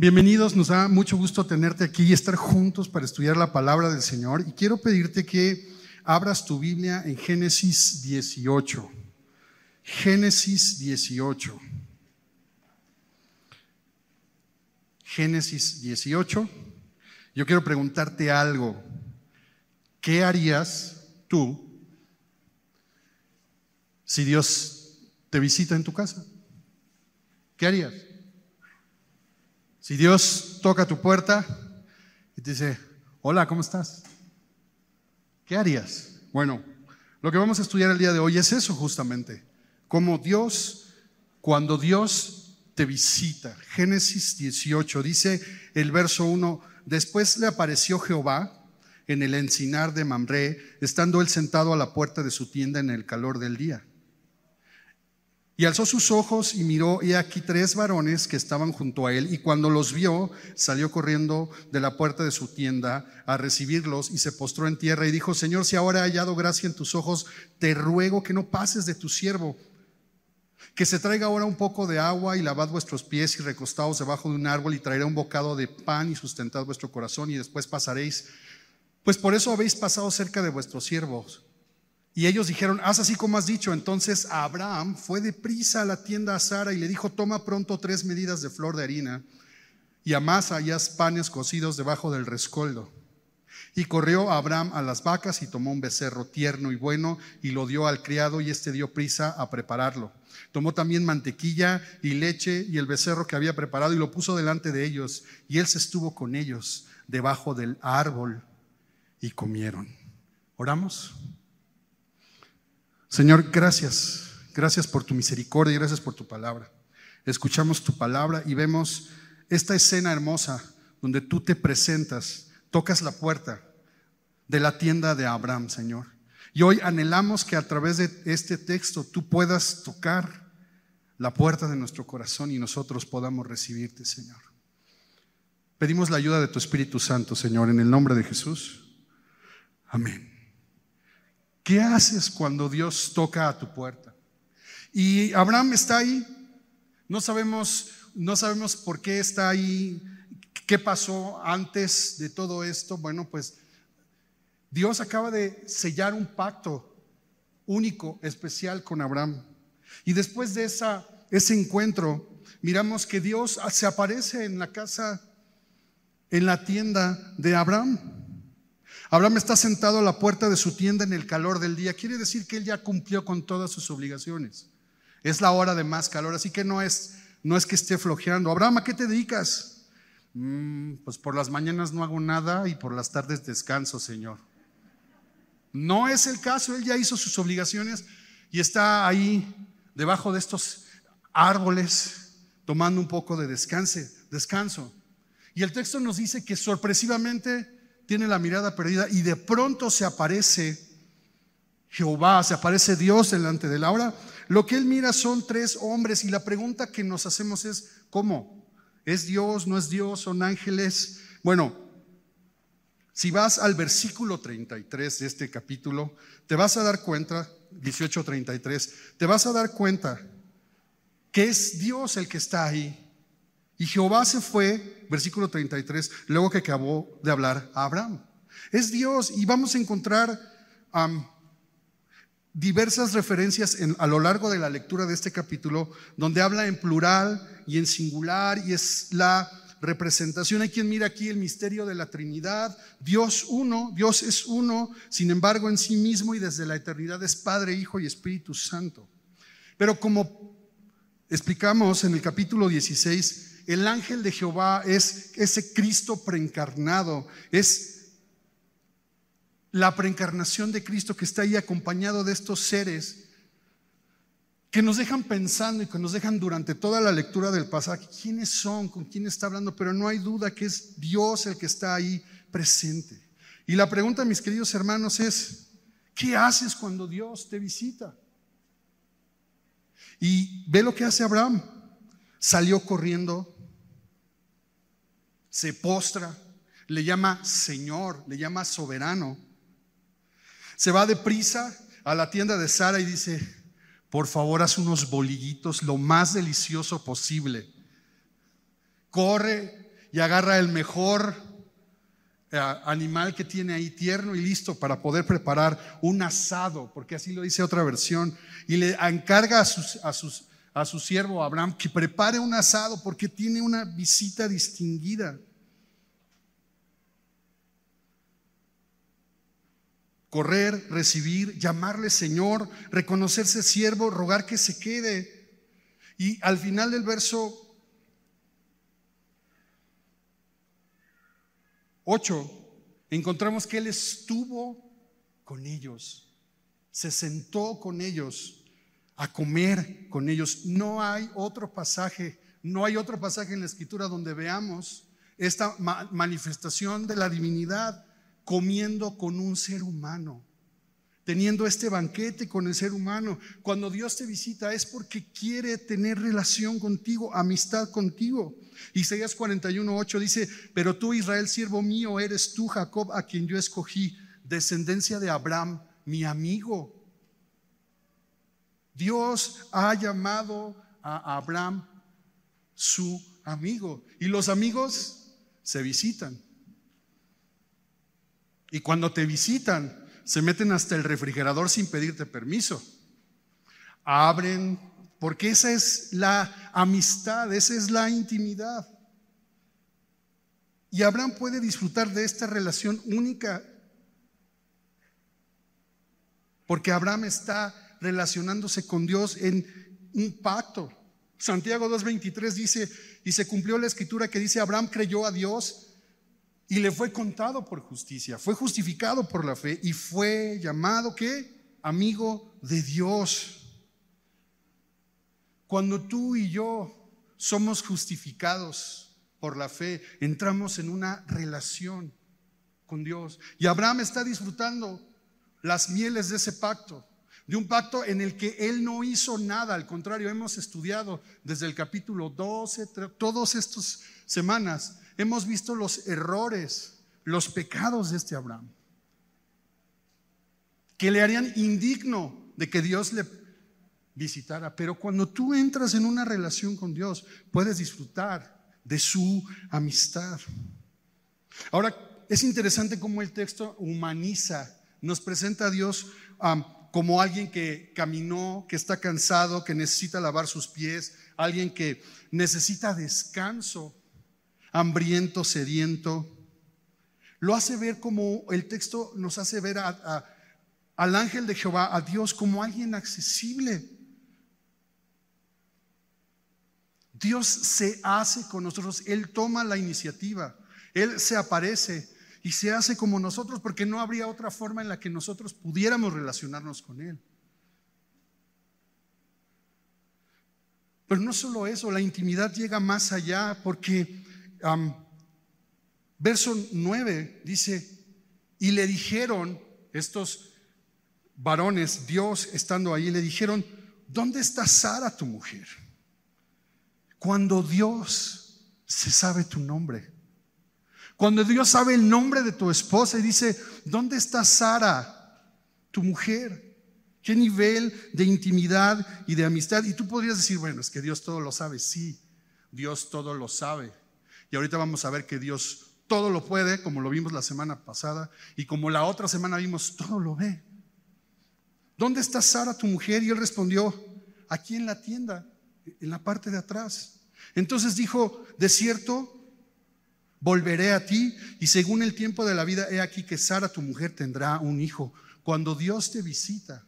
Bienvenidos, nos da mucho gusto tenerte aquí y estar juntos para estudiar la palabra del Señor. Y quiero pedirte que abras tu Biblia en Génesis 18. Génesis 18. Génesis 18. Yo quiero preguntarte algo. ¿Qué harías tú si Dios te visita en tu casa? ¿Qué harías? Si Dios toca tu puerta y te dice, hola, ¿cómo estás? ¿Qué harías? Bueno, lo que vamos a estudiar el día de hoy es eso justamente, como Dios, cuando Dios te visita. Génesis 18 dice el verso 1, después le apareció Jehová en el encinar de Mamre, estando él sentado a la puerta de su tienda en el calor del día. Y alzó sus ojos y miró, y aquí tres varones que estaban junto a él, y cuando los vio, salió corriendo de la puerta de su tienda a recibirlos y se postró en tierra y dijo, Señor, si ahora he hallado gracia en tus ojos, te ruego que no pases de tu siervo, que se traiga ahora un poco de agua y lavad vuestros pies y recostaos debajo de un árbol y traeré un bocado de pan y sustentad vuestro corazón y después pasaréis, pues por eso habéis pasado cerca de vuestros siervos. Y ellos dijeron, haz así como has dicho. Entonces Abraham fue deprisa a la tienda a Sara y le dijo, toma pronto tres medidas de flor de harina y amasa allá panes cocidos debajo del rescoldo. Y corrió Abraham a las vacas y tomó un becerro tierno y bueno y lo dio al criado y éste dio prisa a prepararlo. Tomó también mantequilla y leche y el becerro que había preparado y lo puso delante de ellos y él se estuvo con ellos debajo del árbol y comieron. ¿Oramos? Señor, gracias. Gracias por tu misericordia y gracias por tu palabra. Escuchamos tu palabra y vemos esta escena hermosa donde tú te presentas, tocas la puerta de la tienda de Abraham, Señor. Y hoy anhelamos que a través de este texto tú puedas tocar la puerta de nuestro corazón y nosotros podamos recibirte, Señor. Pedimos la ayuda de tu Espíritu Santo, Señor, en el nombre de Jesús. Amén. ¿Qué haces cuando Dios toca a tu puerta? Y Abraham está ahí. No sabemos, no sabemos por qué está ahí, qué pasó antes de todo esto. Bueno, pues Dios acaba de sellar un pacto único, especial con Abraham. Y después de ese encuentro, miramos que Dios se aparece en la casa, en la tienda de Abraham. Abraham está sentado a la puerta de su tienda en el calor del día. Quiere decir que él ya cumplió con todas sus obligaciones. Es la hora de más calor, así que no es, no es que esté flojeando. Abraham, ¿a qué te dedicas? Mm, pues por las mañanas no hago nada y por las tardes descanso, Señor. No es el caso, él ya hizo sus obligaciones y está ahí debajo de estos árboles tomando un poco de descanso. Y el texto nos dice que sorpresivamente tiene la mirada perdida y de pronto se aparece Jehová, se aparece Dios delante de él. Ahora, lo que él mira son tres hombres y la pregunta que nos hacemos es, ¿cómo? ¿Es Dios? ¿No es Dios? ¿Son ángeles? Bueno, si vas al versículo 33 de este capítulo, te vas a dar cuenta, 18:33, te vas a dar cuenta que es Dios el que está ahí. Y Jehová se fue, versículo 33, luego que acabó de hablar a Abraham. Es Dios y vamos a encontrar diversas referencias a lo largo de la lectura de este capítulo donde habla en plural y en singular y es la representación. Hay quien mira aquí el misterio de la Trinidad. Dios uno, Dios es uno, sin embargo en sí mismo y desde la eternidad es Padre, Hijo y Espíritu Santo. Pero como explicamos en el capítulo 16, el ángel de Jehová es ese Cristo preencarnado, es la preencarnación de Cristo que está ahí acompañado de estos seres que nos dejan pensando y que nos dejan durante toda la lectura del pasaje quiénes son, con quién está hablando, pero no hay duda que es Dios el que está ahí presente. Y la pregunta, mis queridos hermanos, es, ¿qué haces cuando Dios te visita? Y ve lo que hace Abraham. Salió corriendo se postra, le llama Señor, le llama soberano. Se va deprisa a la tienda de Sara y dice, por favor haz unos bolillitos lo más delicioso posible. Corre y agarra el mejor eh, animal que tiene ahí tierno y listo para poder preparar un asado, porque así lo dice otra versión, y le encarga a, a, a su siervo Abraham que prepare un asado porque tiene una visita distinguida. Correr, recibir, llamarle Señor, reconocerse siervo, rogar que se quede. Y al final del verso 8, encontramos que Él estuvo con ellos, se sentó con ellos a comer con ellos. No hay otro pasaje, no hay otro pasaje en la escritura donde veamos esta manifestación de la divinidad comiendo con un ser humano, teniendo este banquete con el ser humano. Cuando Dios te visita es porque quiere tener relación contigo, amistad contigo. Isaías 41:8 dice, pero tú Israel, siervo mío, eres tú Jacob, a quien yo escogí, descendencia de Abraham, mi amigo. Dios ha llamado a Abraham su amigo y los amigos se visitan. Y cuando te visitan, se meten hasta el refrigerador sin pedirte permiso. Abren, porque esa es la amistad, esa es la intimidad. Y Abraham puede disfrutar de esta relación única, porque Abraham está relacionándose con Dios en un pacto. Santiago 2.23 dice, y se cumplió la escritura que dice, Abraham creyó a Dios y le fue contado por justicia, fue justificado por la fe y fue llamado ¿qué? Amigo de Dios. Cuando tú y yo somos justificados por la fe, entramos en una relación con Dios. Y Abraham está disfrutando las mieles de ese pacto, de un pacto en el que él no hizo nada, al contrario, hemos estudiado desde el capítulo 12, todas estas semanas, hemos visto los errores, los pecados de este Abraham, que le harían indigno de que Dios le visitara. Pero cuando tú entras en una relación con Dios, puedes disfrutar de su amistad. Ahora, es interesante cómo el texto humaniza, nos presenta a Dios como alguien que caminó, que está cansado, que necesita lavar sus pies, alguien que necesita descanso hambriento, sediento. Lo hace ver como el texto nos hace ver al ángel de Jehová, a Dios, como alguien accesible. Dios se hace con nosotros, Él toma la iniciativa, Él se aparece y se hace como nosotros porque no habría otra forma en la que nosotros pudiéramos relacionarnos con Él. Pero no solo eso, la intimidad llega más allá porque verso 9 dice, y le dijeron estos varones, Dios estando ahí, le dijeron, ¿dónde está Sara tu mujer? Cuando Dios se sabe tu nombre. Cuando Dios sabe el nombre de tu esposa y dice, ¿dónde está Sara, tu mujer? ¿Qué nivel de intimidad y de amistad? Y tú podrías decir, bueno, es que Dios todo lo sabe. Sí, Dios todo lo sabe. Y ahorita vamos a ver que Dios todo lo puede, como lo vimos la semana pasada, y como la otra semana vimos, todo lo ve. ¿Dónde está Sara, tu mujer? Y él respondió, aquí en la tienda, en la parte de atrás. Entonces dijo, de cierto, volveré a ti, y según el tiempo de la vida, he aquí que Sara, tu mujer, tendrá un hijo. Cuando Dios te visita,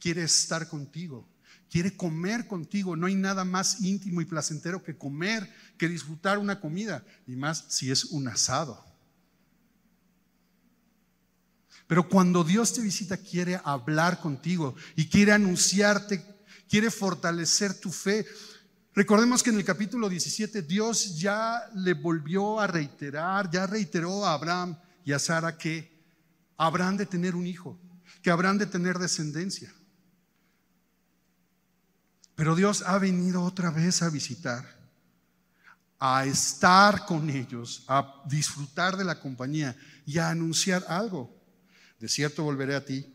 quiere estar contigo quiere comer contigo. No hay nada más íntimo y placentero que comer, que disfrutar una comida, y más si es un asado. Pero cuando Dios te visita, quiere hablar contigo y quiere anunciarte, quiere fortalecer tu fe. Recordemos que en el capítulo 17 Dios ya le volvió a reiterar, ya reiteró a Abraham y a Sara que habrán de tener un hijo, que habrán de tener descendencia. Pero Dios ha venido otra vez a visitar, a estar con ellos, a disfrutar de la compañía y a anunciar algo. De cierto volveré a ti.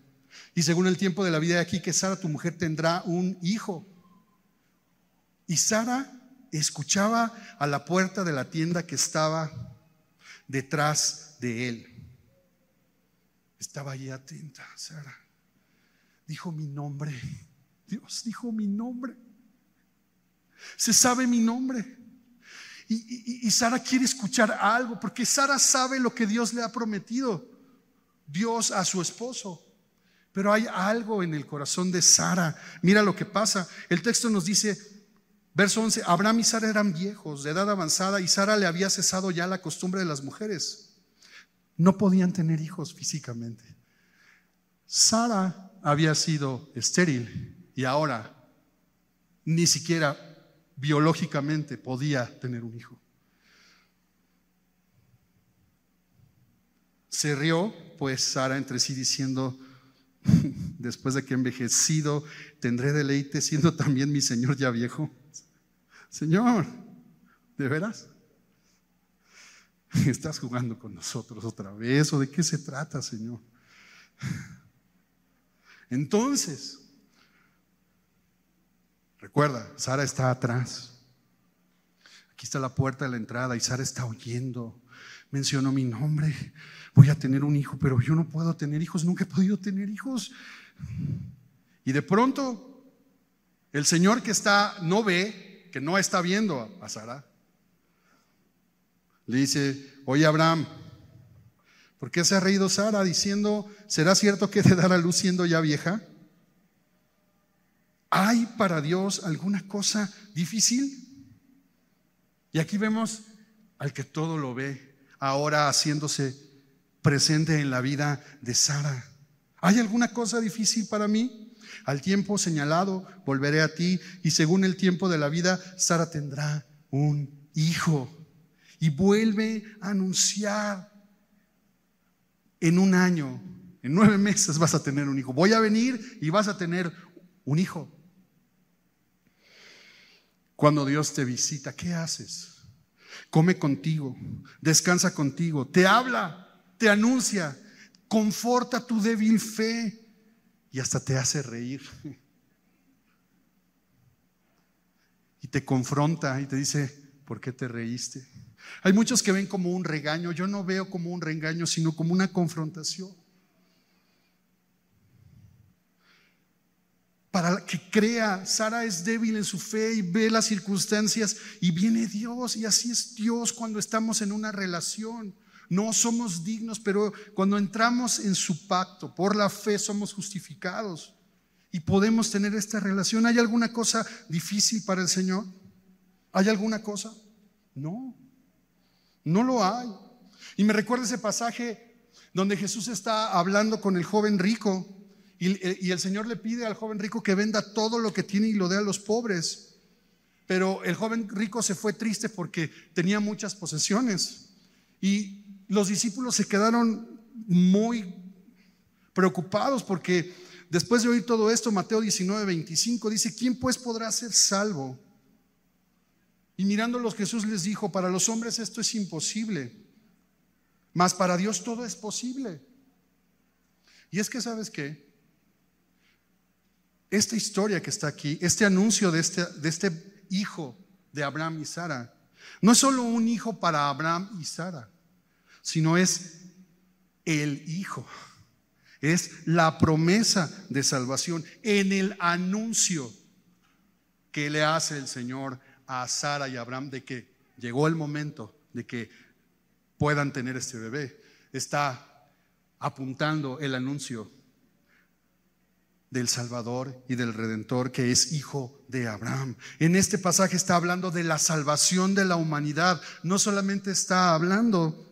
Y según el tiempo de la vida de aquí, que Sara, tu mujer, tendrá un hijo. Y Sara escuchaba a la puerta de la tienda que estaba detrás de él. Estaba allí atenta, Sara. Dijo mi nombre. Dios dijo mi nombre. Se sabe mi nombre. Y, Sara quiere escuchar algo, porque Sara sabe lo que Dios le ha prometido. Dios a su esposo. Pero hay algo en el corazón de Sara. Mira lo que pasa. El texto nos dice, verso 11, Abraham y Sara eran viejos, de edad avanzada, y Sara le había cesado ya la costumbre de las mujeres. No podían tener hijos físicamente. Sara había sido estéril y ahora ni siquiera biológicamente podía tener un hijo. Se rió pues Sara entre sí diciendo, después de que envejecido, tendré deleite siendo también mi Señor ya viejo. Señor, ¿de veras? ¿Estás jugando con nosotros otra vez? ¿O de qué se trata, Señor? Entonces, recuerda, Sara está atrás. Aquí está la puerta de la entrada y Sara está oyendo. Mencionó mi nombre. Voy a tener un hijo, pero yo no puedo tener hijos. Nunca he podido tener hijos. Y de pronto, el Señor que está, no ve, que no está viendo a Sara, le dice, oye Abraham, ¿Por qué se ha reído Sara diciendo, ¿será cierto que te dará luz siendo ya vieja? ¿Hay para Dios alguna cosa difícil? Y aquí vemos al que todo lo ve, ahora haciéndose presente en la vida de Sara. ¿Hay alguna cosa difícil para mí? Al tiempo señalado volveré a ti y según el tiempo de la vida, Sara tendrá un hijo. Y vuelve a anunciar en un año, en nueve meses vas a tener un hijo. Voy a venir y vas a tener un hijo. Cuando Dios te visita, ¿qué haces? Come contigo, descansa contigo, te habla, te anuncia, conforta tu débil fe y hasta te hace reír. Y te confronta y te dice, ¿por qué te reíste? Hay muchos que ven como un regaño, yo no veo como un regaño, sino como una confrontación. Para que crea, Sara es débil en su fe y ve las circunstancias y viene Dios y así es Dios cuando estamos en una relación. No somos dignos, pero cuando entramos en su pacto, por la fe somos justificados y podemos tener esta relación. ¿Hay alguna cosa difícil para el Señor? ¿Hay alguna cosa? No. No lo hay. Y me recuerda ese pasaje donde Jesús está hablando con el joven rico y, el Señor le pide al joven rico que venda todo lo que tiene y lo dé a los pobres. Pero el joven rico se fue triste porque tenía muchas posesiones. Y los discípulos se quedaron muy preocupados porque después de oír todo esto, Mateo 19, 25 dice, ¿quién pues podrá ser salvo? Y mirándolos Jesús les dijo, para los hombres esto es imposible, mas para Dios todo es posible. Y es que, ¿sabes qué? Esta historia que está aquí, este anuncio de este, de este hijo de Abraham y Sara, no es solo un hijo para Abraham y Sara, sino es el hijo. Es la promesa de salvación en el anuncio que le hace el Señor a Sara y Abraham de que llegó el momento de que puedan tener este bebé. Está apuntando el anuncio del Salvador y del Redentor que es hijo de Abraham. En este pasaje está hablando de la salvación de la humanidad. No solamente está hablando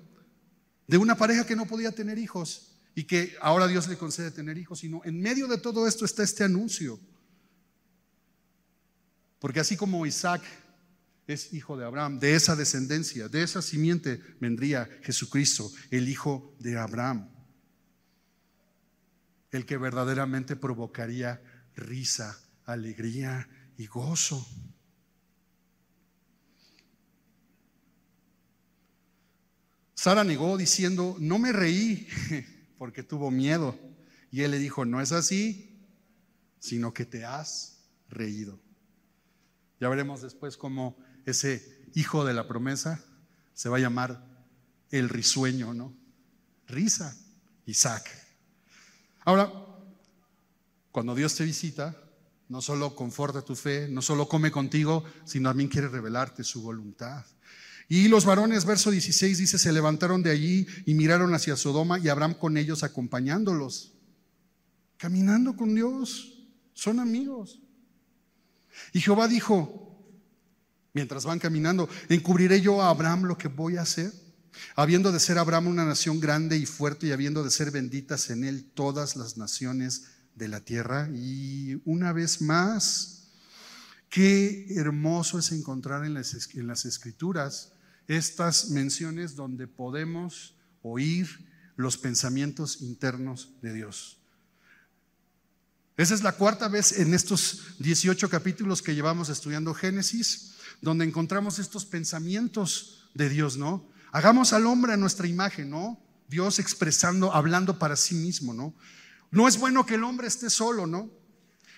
de una pareja que no podía tener hijos y que ahora Dios le concede tener hijos, sino en medio de todo esto está este anuncio. Porque así como Isaac es hijo de Abraham, de esa descendencia, de esa simiente vendría Jesucristo, el hijo de Abraham, el que verdaderamente provocaría risa, alegría y gozo. Sara negó diciendo, no me reí porque tuvo miedo. Y él le dijo, no es así, sino que te has reído. Ya veremos después cómo ese hijo de la promesa, se va a llamar el risueño, ¿no? Risa, Isaac. Ahora, cuando Dios te visita, no solo conforta tu fe, no solo come contigo, sino también quiere revelarte su voluntad. Y los varones, verso 16 dice, se levantaron de allí y miraron hacia Sodoma y Abraham con ellos acompañándolos, caminando con Dios, son amigos. Y Jehová dijo, mientras van caminando, encubriré yo a Abraham lo que voy a hacer, habiendo de ser Abraham una nación grande y fuerte y habiendo de ser benditas en él todas las naciones de la tierra. Y una vez más, qué hermoso es encontrar en las, en las escrituras estas menciones donde podemos oír los pensamientos internos de Dios. Esa es la cuarta vez en estos 18 capítulos que llevamos estudiando Génesis, donde encontramos estos pensamientos de Dios, ¿no? Hagamos al hombre a nuestra imagen, ¿no? Dios expresando, hablando para sí mismo, ¿no? No es bueno que el hombre esté solo, ¿no?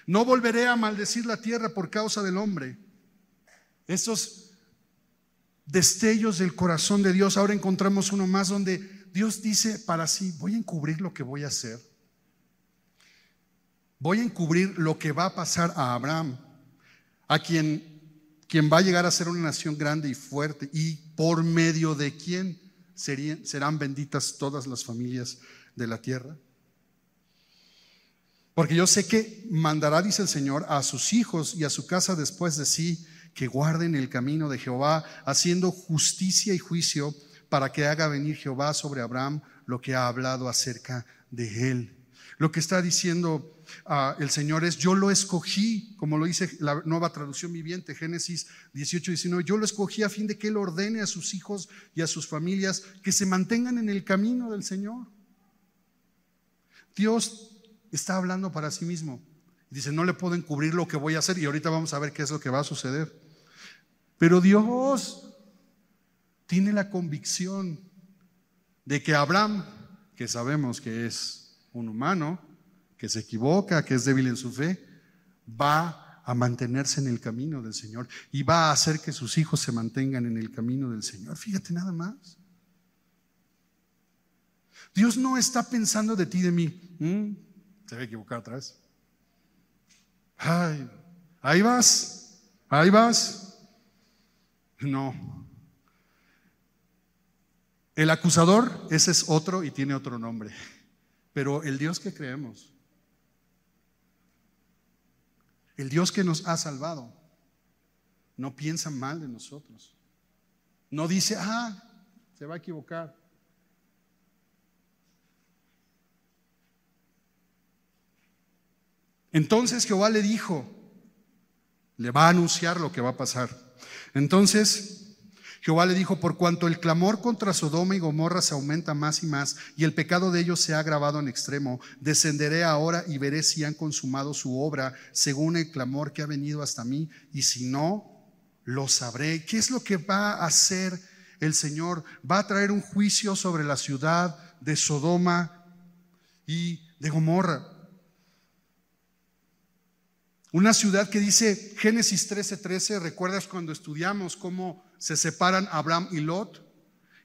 No volveré a maldecir la tierra por causa del hombre. Estos destellos del corazón de Dios, ahora encontramos uno más donde Dios dice para sí, voy a encubrir lo que voy a hacer. Voy a encubrir lo que va a pasar a Abraham, a quien, quien va a llegar a ser una nación grande y fuerte, y por medio de quien serán benditas todas las familias de la tierra. Porque yo sé que mandará, dice el Señor, a sus hijos y a su casa después de sí, que guarden el camino de Jehová, haciendo justicia y juicio, para que haga venir Jehová sobre Abraham lo que ha hablado acerca de él. Lo que está diciendo ah, el Señor es, yo lo escogí, como lo dice la nueva traducción viviente, Génesis 18, 19, yo lo escogí a fin de que Él ordene a sus hijos y a sus familias que se mantengan en el camino del Señor. Dios está hablando para sí mismo. Dice, no le puedo encubrir lo que voy a hacer y ahorita vamos a ver qué es lo que va a suceder. Pero Dios tiene la convicción de que Abraham, que sabemos que es un humano, que se equivoca, que es débil en su fe, va a mantenerse en el camino del Señor y va a hacer que sus hijos se mantengan en el camino del Señor. Fíjate nada más. Dios no está pensando de ti, de mí. Mm, se va a equivocar otra vez. Ay, ahí vas, ahí vas. No. El acusador, ese es otro y tiene otro nombre. Pero el Dios que creemos, el Dios que nos ha salvado, no piensa mal de nosotros. No dice, ah, se va a equivocar. Entonces Jehová le dijo, le va a anunciar lo que va a pasar. Entonces Jehová le dijo, por cuanto el clamor contra Sodoma y Gomorra se aumenta más y más, y el pecado de ellos se ha agravado en extremo, descenderé ahora y veré si han consumado su obra según el clamor que ha venido hasta mí, y si no, lo sabré. ¿Qué es lo que va a hacer el Señor? Va a traer un juicio sobre la ciudad de Sodoma y de Gomorra. Una ciudad que dice Génesis 13:13, 13, ¿recuerdas cuando estudiamos cómo se separan Abraham y Lot?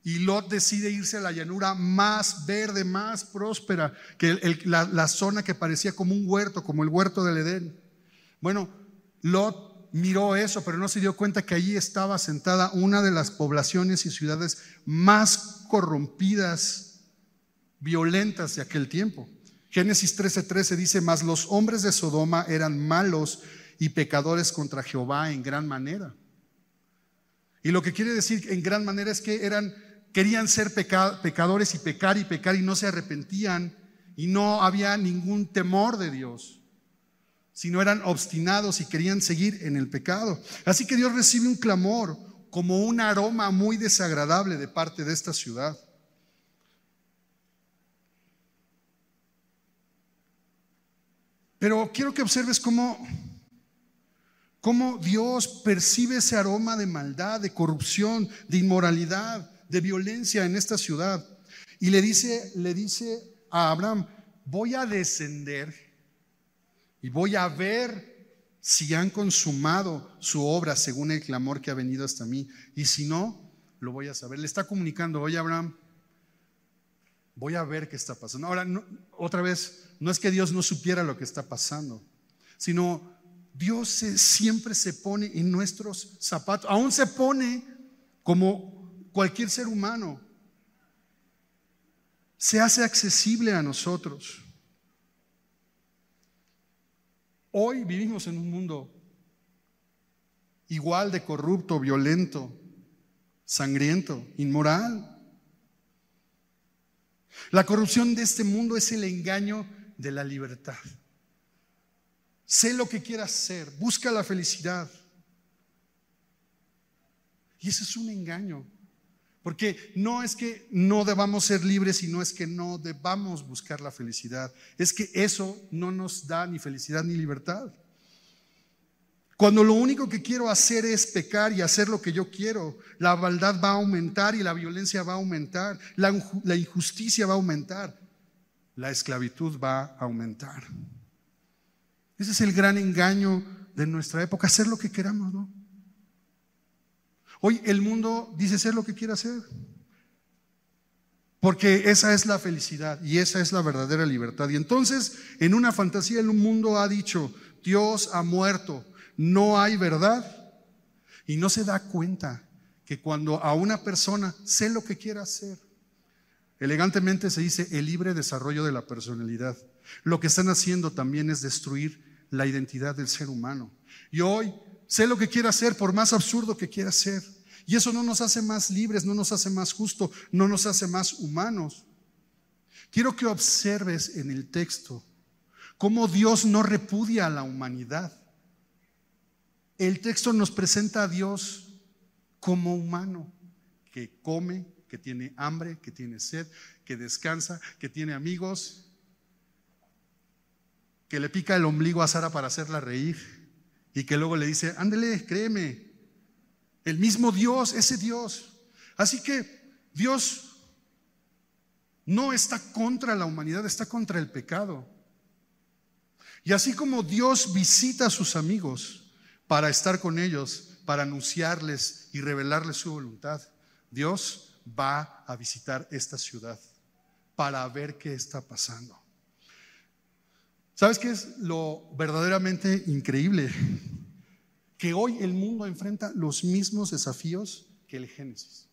Y Lot decide irse a la llanura más verde, más próspera, que la, zona que parecía como un huerto, como el huerto del Edén. Bueno, Lot miró eso, pero no se dio cuenta que allí estaba sentada una de las poblaciones y ciudades más corrompidas, violentas de aquel tiempo. Génesis 13:13 dice, mas los hombres de Sodoma eran malos y pecadores contra Jehová en gran manera. Y lo que quiere decir en gran manera es que eran, querían ser pecadores y pecar y pecar y no se arrepentían y no había ningún temor de Dios, sino eran obstinados y querían seguir en el pecado. Así que Dios recibe un clamor como un aroma muy desagradable de parte de esta ciudad. Pero quiero que observes cómo, cómo Dios percibe ese aroma de maldad, de corrupción, de inmoralidad, de violencia en esta ciudad. Y le dice, le dice a Abraham, voy a descender y voy a ver si han consumado su obra según el clamor que ha venido hasta mí, y si no, lo voy a saber. Le está comunicando, oye Abraham, voy a ver qué está pasando. Ahora, otra vez, no es que Dios no supiera lo que está pasando, sino Dios siempre se pone en nuestros zapatos, aún se pone como cualquier ser humano, se hace accesible a nosotros. Hoy vivimos en un mundo igual de corrupto, violento, sangriento, inmoral. La corrupción de este mundo es el engaño de la libertad. Sé lo que quieras ser, busca la felicidad. Y ese es un engaño. Porque no es que no debamos ser libres y no es que no debamos buscar la felicidad. Es que eso no nos da ni felicidad ni libertad. Cuando lo único que quiero hacer es pecar y hacer lo que yo quiero, la maldad va a aumentar y la violencia va a aumentar, la, la injusticia va a aumentar, la esclavitud va a aumentar. Ese es el gran engaño de nuestra época, hacer lo que queramos. Hoy el mundo dice ser lo que quiere hacer. Porque esa es la felicidad y esa es la verdadera libertad. Y entonces, en una fantasía, el mundo ha dicho, Dios ha muerto, no hay verdad. Y no se da cuenta que cuando a una persona sé lo que quiere hacer, elegantemente se dice el libre desarrollo de la personalidad. Lo que están haciendo también es destruir la identidad del ser humano. Y hoy sé lo que quiere hacer por más absurdo que quiera ser. Y eso no nos hace más libres, no nos hace más justos, no nos hace más humanos. Quiero que observes en el texto cómo Dios no repudia a la humanidad. El texto nos presenta a Dios como humano, que come, que tiene hambre, que tiene sed, que descansa, que tiene amigos, que le pica el ombligo a Sara para hacerla reír y que luego le dice, ándele, créeme, el mismo Dios, ese Dios. Así que Dios no está contra la humanidad, está contra el pecado. Y así como Dios visita a sus amigos, para estar con ellos, para anunciarles y revelarles su voluntad. Dios va a visitar esta ciudad para ver qué está pasando. ¿Sabes qué es lo verdaderamente increíble? Que hoy el mundo enfrenta los mismos desafíos que el Génesis.